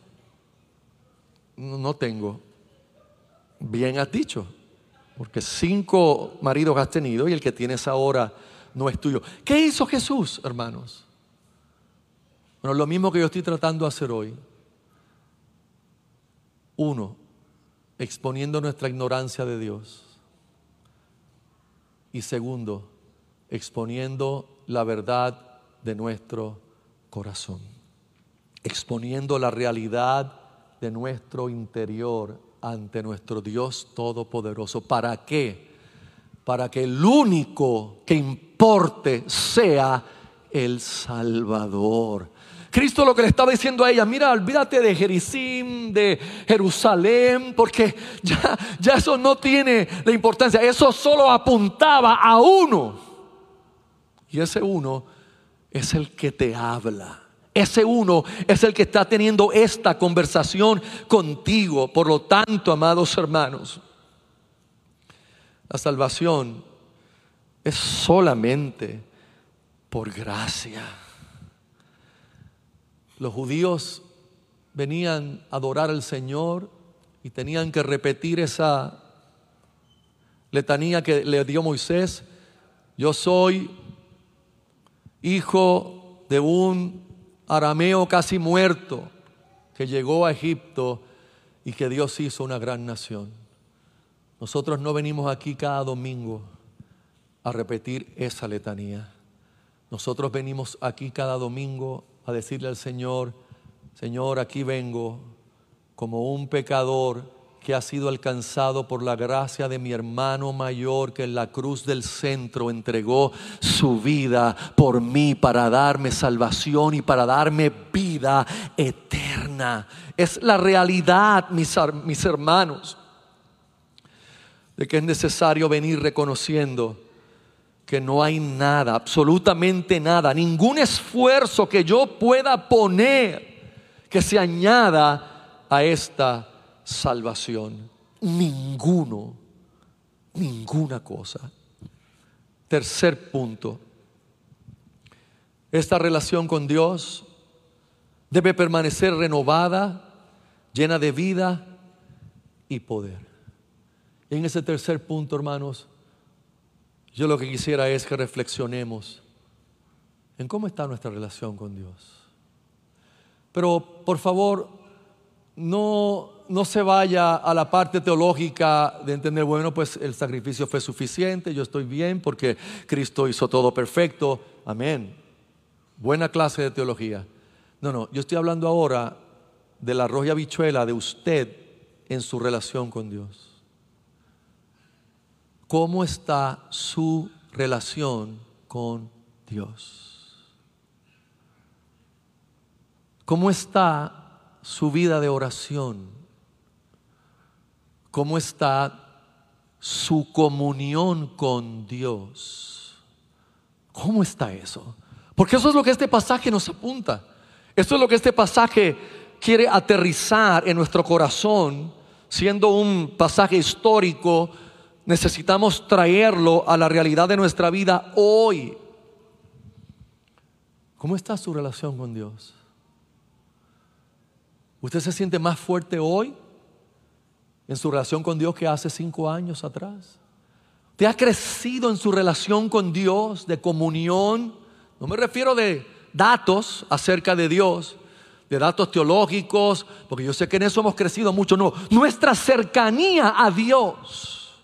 No, tengo. Bien has dicho, porque cinco maridos has tenido y el que tienes ahora no es tuyo. ¿Qué hizo Jesús, hermanos? Bueno, lo mismo que yo estoy tratando de hacer hoy. Uno, exponiendo nuestra ignorancia de Dios. Y segundo, exponiendo la verdad de nuestro corazón. Exponiendo la realidad de nuestro interior ante nuestro Dios Todopoderoso. ¿Para qué? Para que el único que importe sea el Salvador. Cristo lo que le estaba diciendo a ella, mira, olvídate de Jericim, de Jerusalén, porque ya, ya eso no tiene la importancia, eso solo apuntaba a uno. Y ese uno es el que te habla. Ese uno es el que está teniendo esta conversación contigo. Por lo tanto, amados hermanos, la salvación es solamente por gracia. Los judíos venían a adorar al Señor y tenían que repetir esa letanía que le dio Moisés. Yo soy hijo de un arameo casi muerto que llegó a Egipto y que Dios hizo una gran nación. Nosotros no venimos aquí cada domingo a repetir esa letanía. Nosotros venimos aquí cada domingo a decirle al Señor, Señor, aquí vengo como un pecador que ha sido alcanzado por la gracia de mi hermano mayor que en la cruz del centro entregó su vida por mí para darme salvación y para darme vida eterna. Es la realidad, mis, mis hermanos, de que es necesario venir reconociendo que no hay nada, absolutamente nada, ningún esfuerzo que yo pueda poner que se añada a esta salvación. Ninguno, ninguna cosa. Tercer punto. Esta relación con Dios debe permanecer renovada, llena de vida y poder. En ese tercer punto, hermanos, yo lo que quisiera es que reflexionemos en cómo está nuestra relación con Dios. Pero por favor, no, no se vaya a la parte teológica de entender, bueno, pues el sacrificio fue suficiente, yo estoy bien porque Cristo hizo todo perfecto. Amén. Buena clase de teología. No, no, yo estoy hablando ahora de la roja bichuela de usted en su relación con Dios. ¿Cómo está su relación con Dios? ¿Cómo está su vida de oración? ¿Cómo está su comunión con Dios? ¿Cómo está eso? Porque eso es lo que este pasaje nos apunta. Esto es lo que este pasaje quiere aterrizar en nuestro corazón, siendo un pasaje histórico, necesitamos traerlo a la realidad de nuestra vida hoy. ¿Cómo está su relación con Dios? ¿Usted se siente más fuerte hoy en su relación con Dios que hace cinco años atrás? ¿Usted ha crecido en su relación con Dios de comunión? No me refiero de datos acerca de Dios, de datos teológicos, porque yo sé que en eso hemos crecido mucho. No, nuestra cercanía a Dios.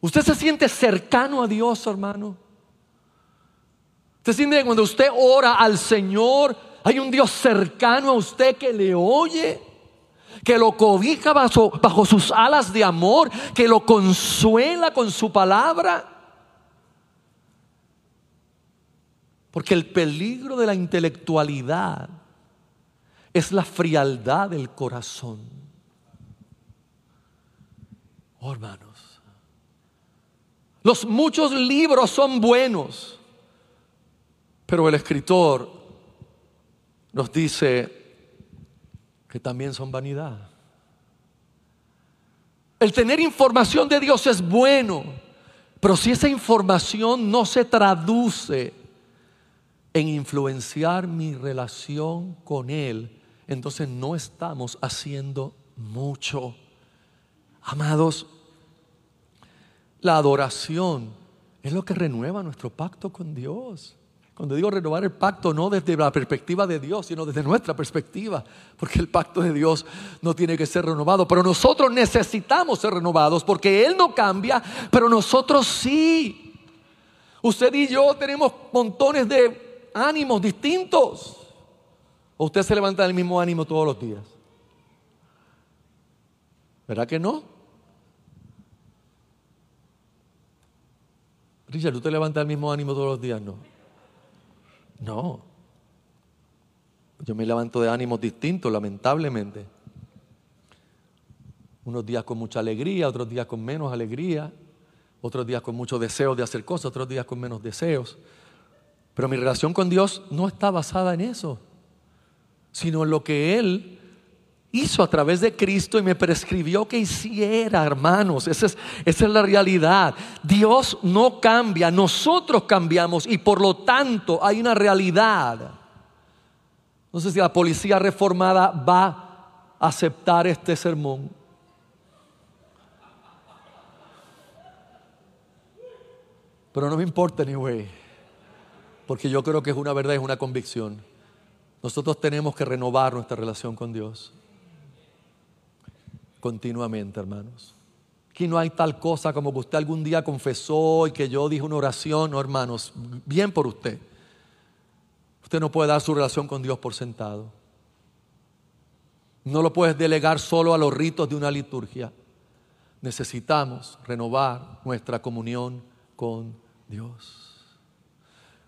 ¿Usted se siente cercano a Dios, hermano? ¿Usted siente que cuando usted ora al Señor, hay un Dios cercano a usted que le oye? Que lo cobija bajo, bajo, sus alas de amor, que lo consuela con su palabra. Porque el peligro de la intelectualidad es la frialdad del corazón. Oh, hermanos, los muchos libros son buenos, pero el escritor nos dice que también son vanidad. El tener información de Dios es bueno, pero si esa información no se traduce en influenciar mi relación con Él, entonces no estamos haciendo mucho. Amados, la adoración es lo que renueva nuestro pacto con Dios. Cuando digo renovar el pacto, no desde la perspectiva de Dios, sino desde nuestra perspectiva, porque el pacto de Dios no tiene que ser renovado, pero nosotros necesitamos ser renovados, porque Él no cambia, pero nosotros sí. Usted y yo tenemos montones de ánimos distintos. ¿O usted se levanta del mismo ánimo todos los días? ¿Verdad que no? Richard, ¿tú te levantas del mismo ánimo todos los días? No. No. Yo me levanto de ánimos distintos, lamentablemente. Unos días con mucha alegría, otros días con menos alegría, otros días con mucho deseo de hacer cosas, otros días con menos deseos. Pero mi relación con Dios no está basada en eso, sino en lo que Él hizo a través de Cristo y me prescribió que hiciera, hermanos. Esa es, la realidad. Dios no cambia, nosotros cambiamos y por lo tanto hay una realidad. No sé si la policía reformada va a aceptar este sermón. Pero no me importa, anyway porque yo creo que es una verdad, es una convicción. Nosotros tenemos que renovar nuestra relación con Dios continuamente, hermanos. Aquí no hay tal cosa como que usted algún día confesó y que yo dije una oración, no, hermanos, bien por usted. Usted no puede dar su relación con Dios por sentado. No lo puedes delegar solo a los ritos de una liturgia. Necesitamos renovar nuestra comunión con Dios.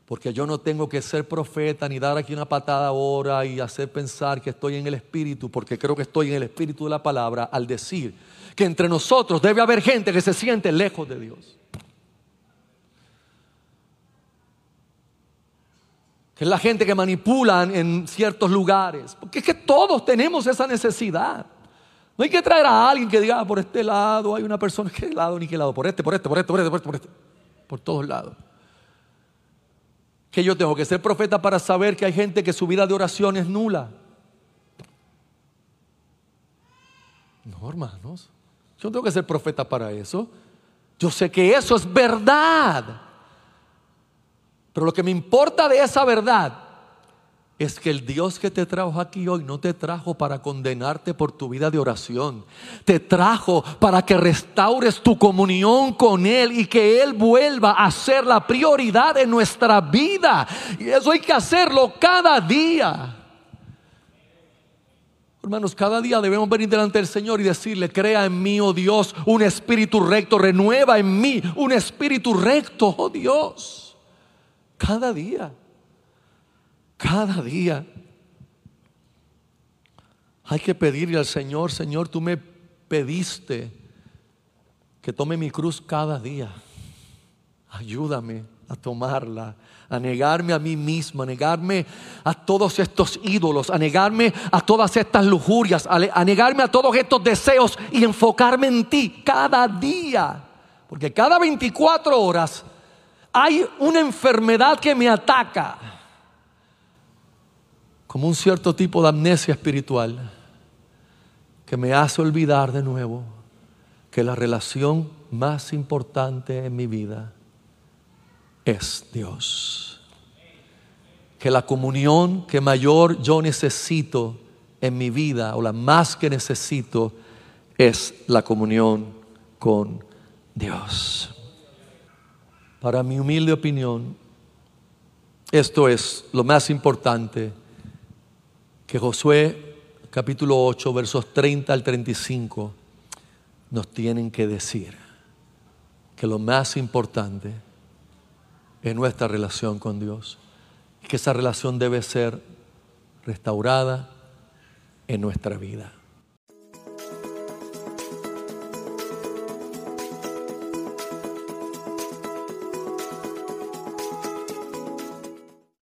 Porque yo no tengo que ser profeta ni dar aquí una patada ahora y hacer pensar que estoy en el Espíritu, porque creo que estoy en el Espíritu de la palabra al decir que entre nosotros debe haber gente que se siente lejos de Dios. Que es la gente que manipulan en ciertos lugares. Porque es que todos tenemos esa necesidad. No hay que traer a alguien que diga, ah, por este lado hay una persona, ¿qué lado ni qué lado? Este, por este, por este, por este, por este, por este. Por todos lados que yo tengo que ser profeta para saber que hay gente que su vida de oración es nula. No, hermanos. Yo no tengo que ser profeta para eso. Yo sé que eso es verdad. Pero lo que me importa de esa verdad es que el Dios que te trajo aquí hoy no te trajo para condenarte por tu vida de oración. Te trajo para que restaures tu comunión con Él y que Él vuelva a ser la prioridad de nuestra vida. Y eso hay que hacerlo cada día. Hermanos, cada día debemos venir delante del Señor y decirle, crea en mí, oh Dios, un espíritu recto, renueva en mí un espíritu recto, oh Dios. Cada día. Cada día hay que pedirle al Señor, Señor, tú me pediste que tome mi cruz cada día. ayúdame a tomarla, a negarme a mí mismo, a negarme a todos estos ídolos, a negarme a todas estas lujurias, a, negarme a todos estos deseos y enfocarme en ti cada día. Porque cada 24 horas hay una enfermedad que me ataca, como un cierto tipo de amnesia espiritual, que me hace olvidar de nuevo que la relación más importante en mi vida es Dios. Que la comunión que mayor yo necesito en mi vida, o la más que necesito, es la comunión con Dios. Para mi humilde opinión, esto es lo más importante que Josué capítulo 8 versos 30 al 35 nos tienen que decir. Que lo más importante en nuestra relación con Dios. Que esa relación debe ser restaurada en nuestra vida.